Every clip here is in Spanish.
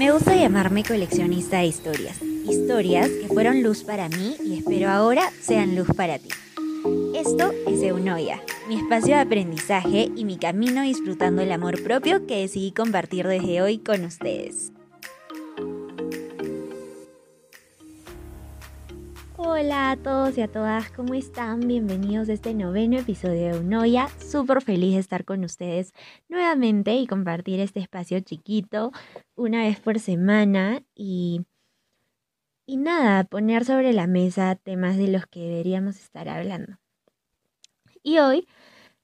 Me gusta llamarme coleccionista de historias. Historias que fueron luz para mí y espero ahora sean luz para ti. Esto es Eunoia, mi espacio de aprendizaje y mi camino disfrutando el amor propio que decidí compartir desde hoy con ustedes. Hola a todos y a todas, ¿cómo están? Bienvenidos a este noveno episodio de Unoya. Súper feliz de estar con ustedes nuevamente y compartir este espacio chiquito una vez por semana y, y nada, poner sobre la mesa temas de los que deberíamos estar hablando. Y hoy,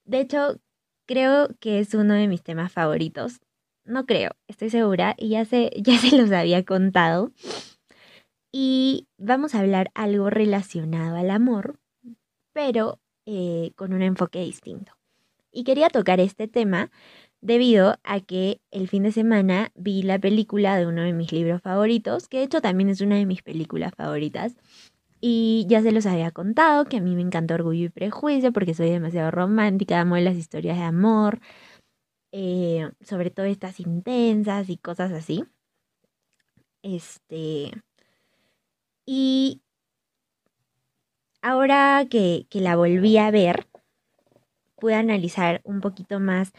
de hecho, creo que es uno de mis temas favoritos. No creo, estoy segura y ya se, ya se los había contado y vamos a hablar algo relacionado al amor, pero eh, con un enfoque distinto. Y quería tocar este tema debido a que el fin de semana vi la película de uno de mis libros favoritos, que de hecho también es una de mis películas favoritas. Y ya se los había contado que a mí me encanta Orgullo y Prejuicio porque soy demasiado romántica, amo las historias de amor, eh, sobre todo estas intensas y cosas así. Este, y ahora que, la volví a ver, pude analizar un poquito más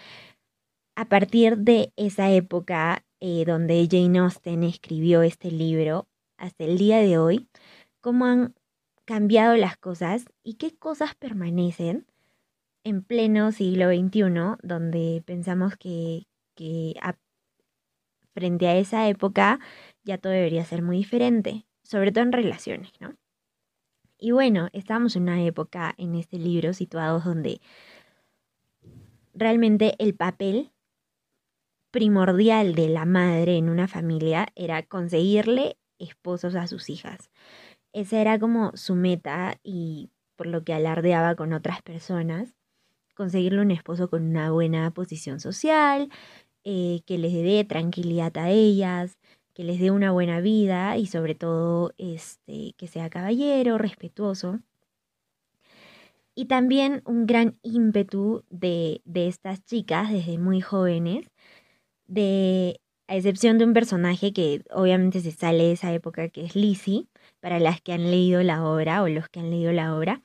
a partir de esa época eh, donde Jane Austen escribió este libro hasta el día de hoy, cómo han cambiado las cosas y qué cosas permanecen en pleno siglo XXI, donde pensamos que, frente a esa época ya todo debería ser muy diferente sobre todo en relaciones, ¿no? Y bueno, estamos en una época en este libro situados donde realmente el papel primordial de la madre en una familia era conseguirle esposos a sus hijas. Esa era como su meta y por lo que alardeaba con otras personas, conseguirle un esposo con una buena posición social, eh, que les dé tranquilidad a ellas, que les dé una buena vida y sobre todo este, que sea caballero, respetuoso. Y también un gran ímpetu de, de estas chicas desde muy jóvenes, de, a excepción de un personaje que obviamente se sale de esa época, que es Lizzie, para las que han leído la obra o los que han leído la obra.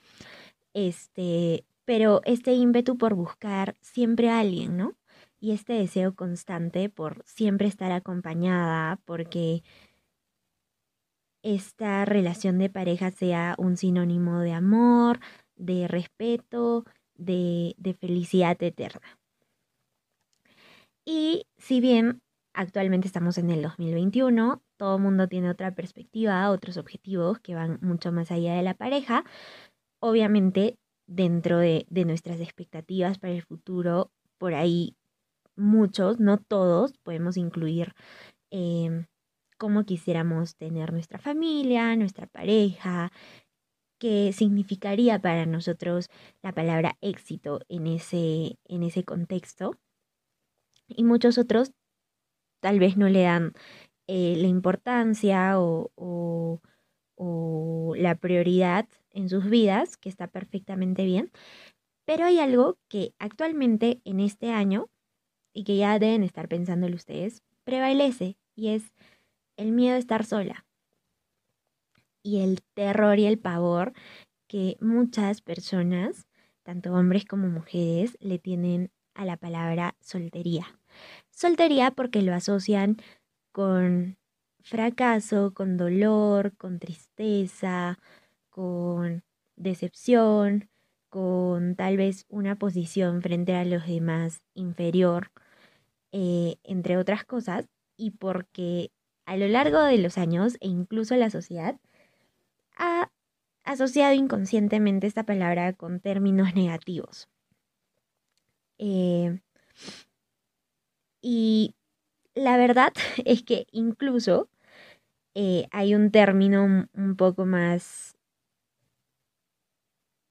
Este, pero este ímpetu por buscar siempre a alguien, ¿no? Y este deseo constante por siempre estar acompañada, porque esta relación de pareja sea un sinónimo de amor, de respeto, de, de felicidad eterna. Y si bien actualmente estamos en el 2021, todo el mundo tiene otra perspectiva, otros objetivos que van mucho más allá de la pareja, obviamente dentro de, de nuestras expectativas para el futuro, por ahí muchos, no todos, podemos incluir eh, cómo quisiéramos tener nuestra familia, nuestra pareja, qué significaría para nosotros la palabra éxito en ese, en ese contexto. Y muchos otros tal vez no le dan eh, la importancia o, o, o la prioridad en sus vidas, que está perfectamente bien. Pero hay algo que actualmente en este año y que ya deben estar pensándolo ustedes, prevalece y es el miedo a estar sola y el terror y el pavor que muchas personas, tanto hombres como mujeres, le tienen a la palabra soltería. Soltería porque lo asocian con fracaso, con dolor, con tristeza, con decepción, con tal vez una posición frente a los demás inferior, eh, entre otras cosas, y porque a lo largo de los años e incluso la sociedad ha asociado inconscientemente esta palabra con términos negativos. Eh, y la verdad es que incluso eh, hay un término un poco más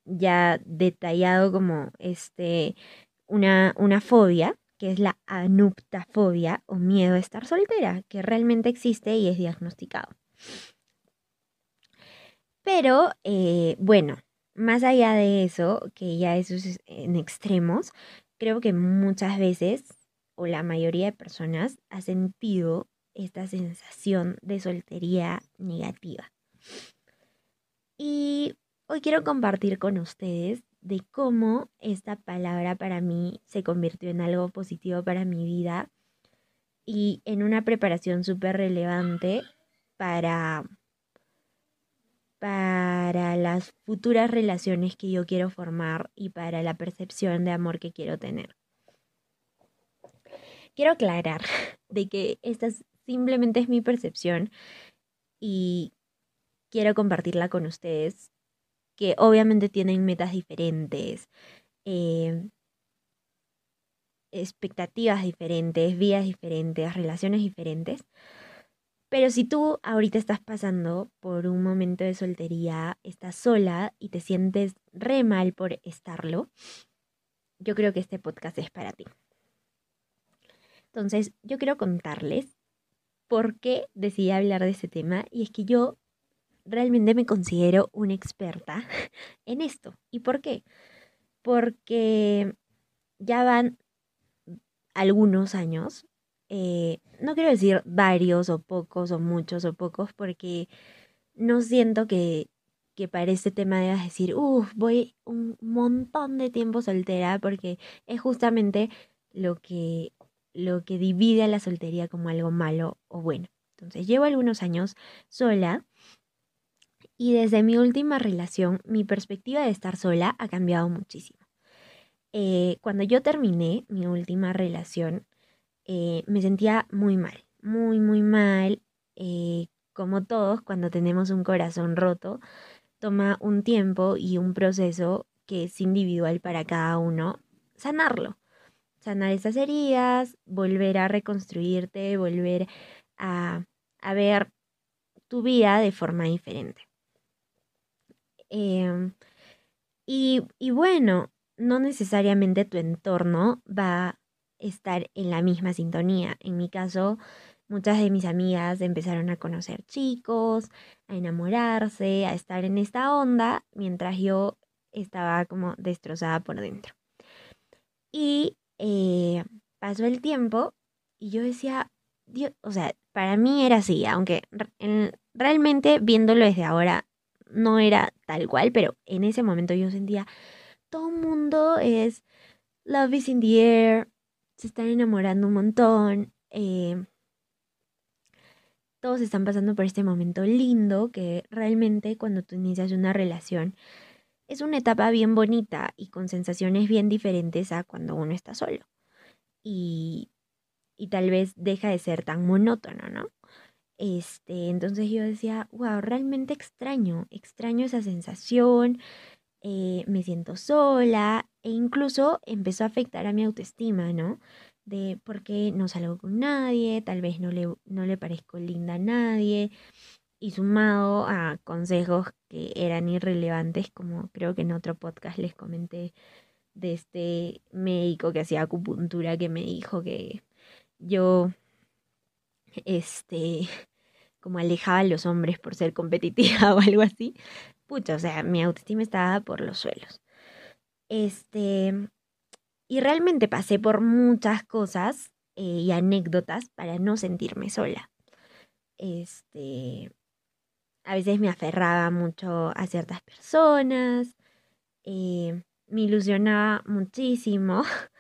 ya detallado como este, una, una fobia, que es la anuptafobia o miedo a estar soltera, que realmente existe y es diagnosticado. Pero, eh, bueno, más allá de eso, que ya eso es en extremos, creo que muchas veces, o la mayoría de personas, ha sentido esta sensación de soltería negativa. Y hoy quiero compartir con ustedes de cómo esta palabra para mí se convirtió en algo positivo para mi vida y en una preparación súper relevante para, para las futuras relaciones que yo quiero formar y para la percepción de amor que quiero tener. Quiero aclarar de que esta simplemente es mi percepción y quiero compartirla con ustedes, que obviamente tienen metas diferentes, eh, expectativas diferentes, vidas diferentes, relaciones diferentes. Pero si tú ahorita estás pasando por un momento de soltería, estás sola y te sientes re mal por estarlo, yo creo que este podcast es para ti. Entonces, yo quiero contarles por qué decidí hablar de este tema y es que yo realmente me considero una experta en esto. ¿Y por qué? Porque ya van algunos años eh, no quiero decir varios o pocos o muchos o pocos porque no siento que, que para este tema debas decir, uff, voy un montón de tiempo soltera porque es justamente lo que, lo que divide a la soltería como algo malo o bueno. Entonces llevo algunos años sola y desde mi última relación mi perspectiva de estar sola ha cambiado muchísimo. Eh, cuando yo terminé mi última relación, eh, me sentía muy mal, muy, muy mal. Eh, como todos, cuando tenemos un corazón roto, toma un tiempo y un proceso que es individual para cada uno, sanarlo. Sanar esas heridas, volver a reconstruirte, volver a, a ver tu vida de forma diferente. Em, y, y bueno, no necesariamente tu entorno va estar en la misma sintonía. En mi caso, muchas de mis amigas empezaron a conocer chicos, a enamorarse, a estar en esta onda, mientras yo estaba como destrozada por dentro. Y eh, pasó el tiempo y yo decía, Dios, o sea, para mí era así, aunque realmente viéndolo desde ahora no era tal cual, pero en ese momento yo sentía, todo el mundo es love is in the air, se están enamorando un montón. Eh, todos están pasando por este momento lindo que realmente cuando tú inicias una relación es una etapa bien bonita y con sensaciones bien diferentes a cuando uno está solo. Y, y tal vez deja de ser tan monótono, ¿no? Este, entonces yo decía, wow, realmente extraño, extraño esa sensación, eh, me siento sola e incluso empezó a afectar a mi autoestima, ¿no? De por qué no salgo con nadie, tal vez no le, no le parezco linda a nadie. Y sumado a consejos que eran irrelevantes, como creo que en otro podcast les comenté de este médico que hacía acupuntura que me dijo que yo, este, como alejaba a los hombres por ser competitiva o algo así pucha, o sea, mi autoestima estaba por los suelos. Este, y realmente pasé por muchas cosas eh, y anécdotas para no sentirme sola. Este, a veces me aferraba mucho a ciertas personas, eh, me ilusionaba muchísimo.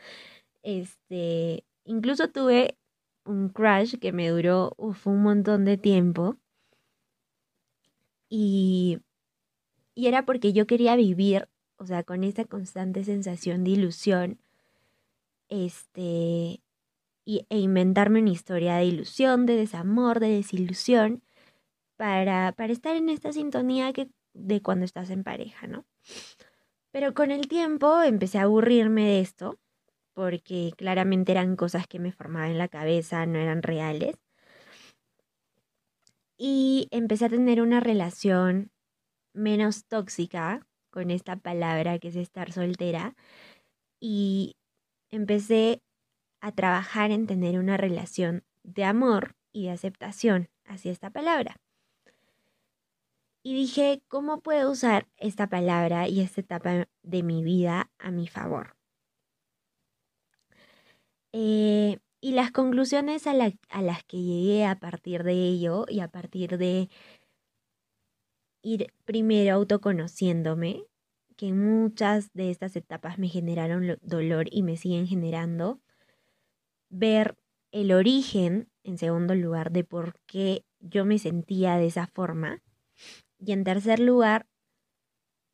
Este, incluso tuve un crush que me duró un montón de tiempo. Y y era porque yo quería vivir, o sea, con esa constante sensación de ilusión, este, y, e inventarme una historia de ilusión, de desamor, de desilusión, para, para estar en esta sintonía que, de cuando estás en pareja, ¿no? Pero con el tiempo empecé a aburrirme de esto, porque claramente eran cosas que me formaban en la cabeza, no eran reales. Y empecé a tener una relación menos tóxica con esta palabra que es estar soltera y empecé a trabajar en tener una relación de amor y de aceptación hacia esta palabra. Y dije, ¿cómo puedo usar esta palabra y esta etapa de mi vida a mi favor? Eh, Y las conclusiones a, a las que llegué a partir de ello y a partir de ir primero autoconociéndome, que muchas de estas etapas me generaron dolor y me siguen generando, ver el origen, en segundo lugar, de por qué yo me sentía de esa forma. Y en tercer lugar,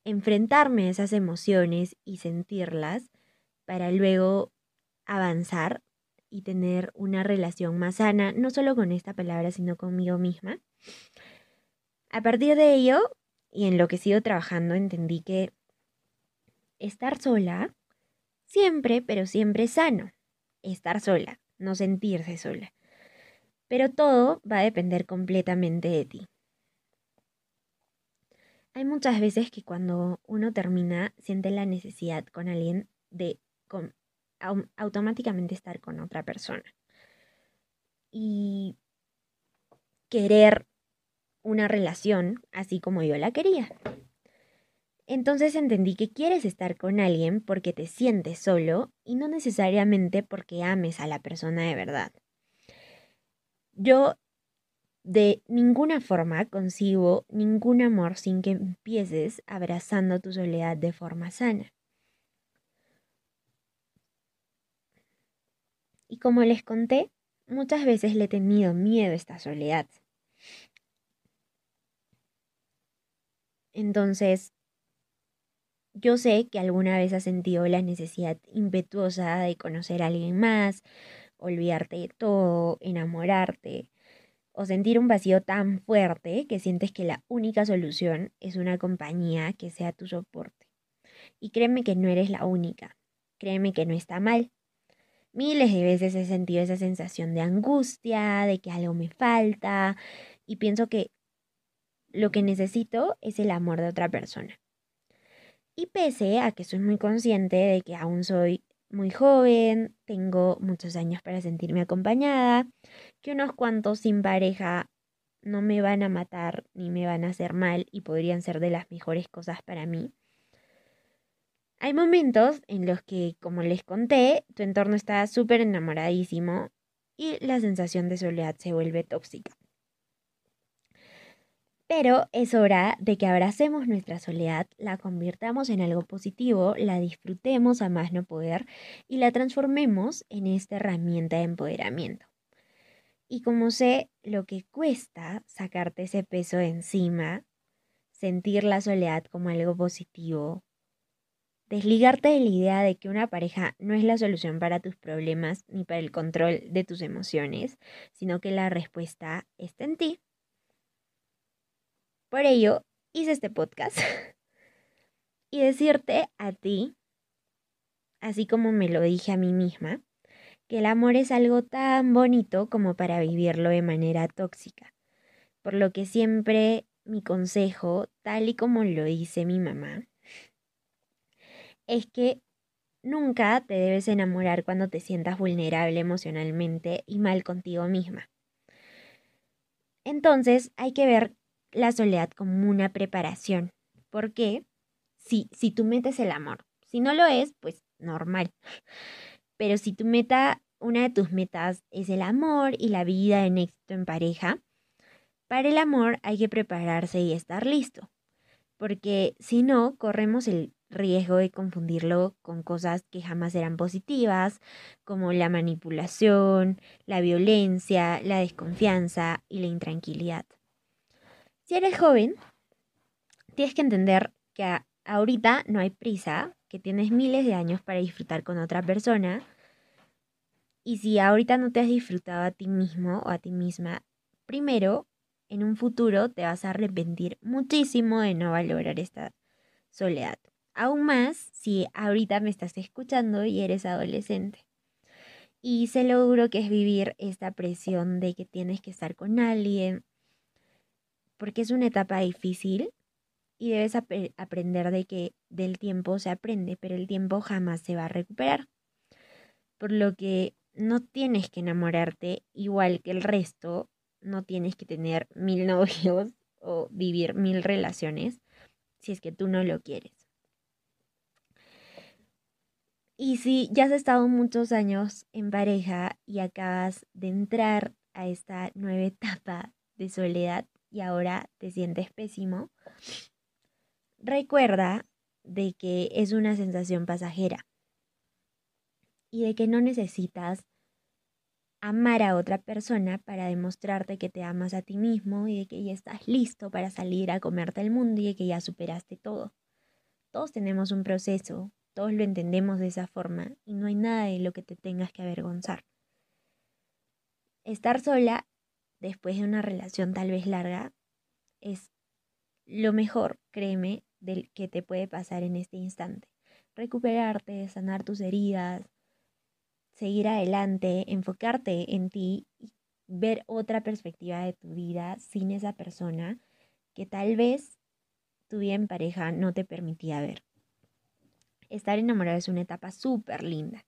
enfrentarme a esas emociones y sentirlas para luego avanzar y tener una relación más sana, no solo con esta palabra, sino conmigo misma. A partir de ello, y en lo que sigo trabajando, entendí que estar sola, siempre, pero siempre sano. Estar sola, no sentirse sola. Pero todo va a depender completamente de ti. Hay muchas veces que cuando uno termina siente la necesidad con alguien de automáticamente estar con otra persona. Y querer una relación así como yo la quería. Entonces entendí que quieres estar con alguien porque te sientes solo y no necesariamente porque ames a la persona de verdad. Yo de ninguna forma concibo ningún amor sin que empieces abrazando tu soledad de forma sana. Y como les conté, muchas veces le he tenido miedo a esta soledad. Entonces, yo sé que alguna vez has sentido la necesidad impetuosa de conocer a alguien más, olvidarte de todo, enamorarte, o sentir un vacío tan fuerte que sientes que la única solución es una compañía que sea tu soporte. Y créeme que no eres la única, créeme que no está mal. Miles de veces he sentido esa sensación de angustia, de que algo me falta, y pienso que lo que necesito es el amor de otra persona. Y pese a que soy muy consciente de que aún soy muy joven, tengo muchos años para sentirme acompañada, que unos cuantos sin pareja no me van a matar ni me van a hacer mal y podrían ser de las mejores cosas para mí. Hay momentos en los que, como les conté, tu entorno está súper enamoradísimo y la sensación de soledad se vuelve tóxica. Pero es hora de que abracemos nuestra soledad, la convirtamos en algo positivo, la disfrutemos a más no poder y la transformemos en esta herramienta de empoderamiento. Y como sé lo que cuesta sacarte ese peso de encima, sentir la soledad como algo positivo, desligarte de la idea de que una pareja no es la solución para tus problemas ni para el control de tus emociones, sino que la respuesta está en ti por ello, hice este podcast y decirte a ti, así como me lo dije a mí misma, que el amor es algo tan bonito como para vivirlo de manera tóxica. Por lo que siempre mi consejo, tal y como lo dice mi mamá, es que nunca te debes enamorar cuando te sientas vulnerable emocionalmente y mal contigo misma. Entonces hay que ver la soledad como una preparación. ¿Por qué? Si, si tú metes el amor. Si no lo es, pues normal. Pero si tu meta, una de tus metas es el amor y la vida en éxito en pareja, para el amor hay que prepararse y estar listo. Porque si no, corremos el riesgo de confundirlo con cosas que jamás eran positivas, como la manipulación, la violencia, la desconfianza y la intranquilidad. Si eres joven, tienes que entender que ahorita no hay prisa, que tienes miles de años para disfrutar con otra persona. Y si ahorita no te has disfrutado a ti mismo o a ti misma, primero, en un futuro te vas a arrepentir muchísimo de no valorar esta soledad. Aún más si ahorita me estás escuchando y eres adolescente. Y sé lo duro que es vivir esta presión de que tienes que estar con alguien, porque es una etapa difícil y debes aprender de que del tiempo se aprende, pero el tiempo jamás se va a recuperar. Por lo que no tienes que enamorarte igual que el resto, no tienes que tener mil novios o vivir mil relaciones si es que tú no lo quieres. Y si ya has estado muchos años en pareja y acabas de entrar a esta nueva etapa de soledad y ahora te sientes pésimo, recuerda de que es una sensación pasajera y de que no necesitas amar a otra persona para demostrarte que te amas a ti mismo y de que ya estás listo para salir a comerte el mundo y de que ya superaste todo. Todos tenemos un proceso, todos lo entendemos de esa forma y no hay nada de lo que te tengas que avergonzar. Estar sola después de una relación tal vez larga es lo mejor, créeme, del que te puede pasar en este instante. Recuperarte, sanar tus heridas, seguir adelante, enfocarte en ti y ver otra perspectiva de tu vida sin esa persona que tal vez tu vida en pareja no te permitía ver. Estar enamorado es una etapa súper linda.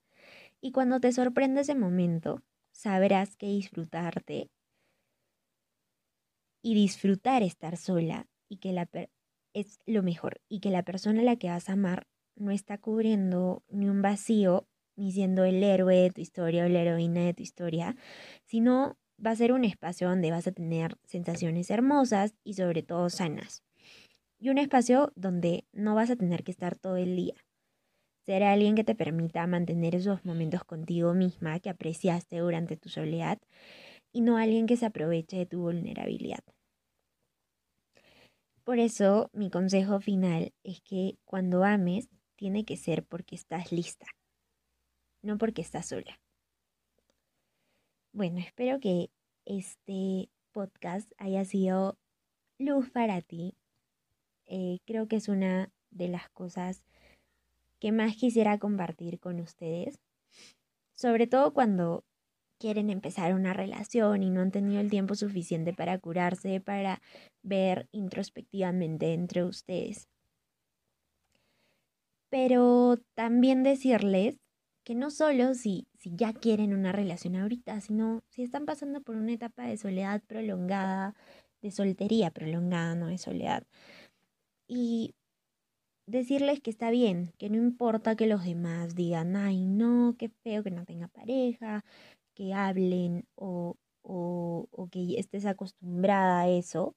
Y cuando te sorprende ese momento, sabrás que disfrutarte y disfrutar estar sola y que la es lo mejor y que la persona a la que vas a amar no está cubriendo ni un vacío ni siendo el héroe de tu historia o la heroína de tu historia, sino va a ser un espacio donde vas a tener sensaciones hermosas y sobre todo sanas. Y un espacio donde no vas a tener que estar todo el día. Será alguien que te permita mantener esos momentos contigo misma que apreciaste durante tu soledad y no alguien que se aproveche de tu vulnerabilidad. Por eso mi consejo final es que cuando ames tiene que ser porque estás lista no porque estás sola. Bueno, espero que este podcast haya sido luz para ti. Eh, creo que es una de las cosas que más quisiera compartir con ustedes, sobre todo cuando quieren empezar una relación y no han tenido el tiempo suficiente para curarse, para ver introspectivamente entre ustedes. Pero también decirles que no solo si, si ya quieren una relación ahorita, sino si están pasando por una etapa de soledad prolongada, de soltería prolongada, no de soledad. Y decirles que está bien, que no importa que los demás digan, ay, no, qué feo que no tenga pareja, que hablen o, o, o que estés acostumbrada a eso,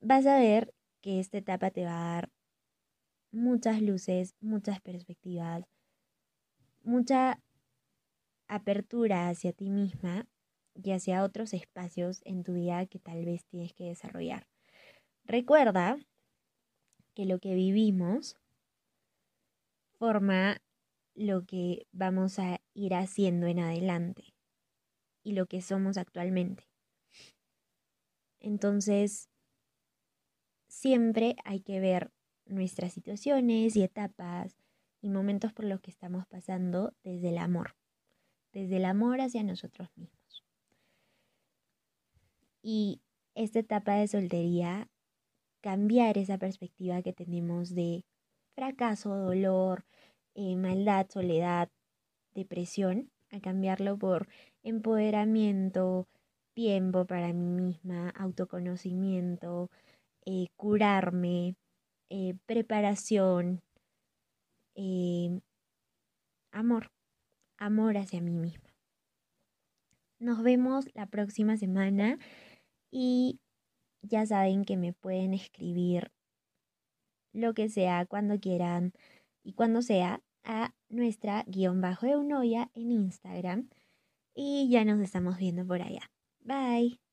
vas a ver que esta etapa te va a dar muchas luces, muchas perspectivas, mucha apertura hacia ti misma y hacia otros espacios en tu vida que tal vez tienes que desarrollar. Recuerda que lo que vivimos forma lo que vamos a ir haciendo en adelante y lo que somos actualmente. Entonces, siempre hay que ver nuestras situaciones y etapas y momentos por los que estamos pasando desde el amor, desde el amor hacia nosotros mismos. Y esta etapa de soltería, cambiar esa perspectiva que tenemos de fracaso, dolor, eh, maldad, soledad, depresión, a cambiarlo por empoderamiento, tiempo para mí misma, autoconocimiento, eh, curarme, eh, preparación, amor, amor hacia mí misma. Nos vemos la próxima semana y ya saben que me pueden escribir lo que sea cuando quieran y cuando sea a nuestra guion bajo de Unoya en Instagram y ya nos estamos viendo por allá. Bye.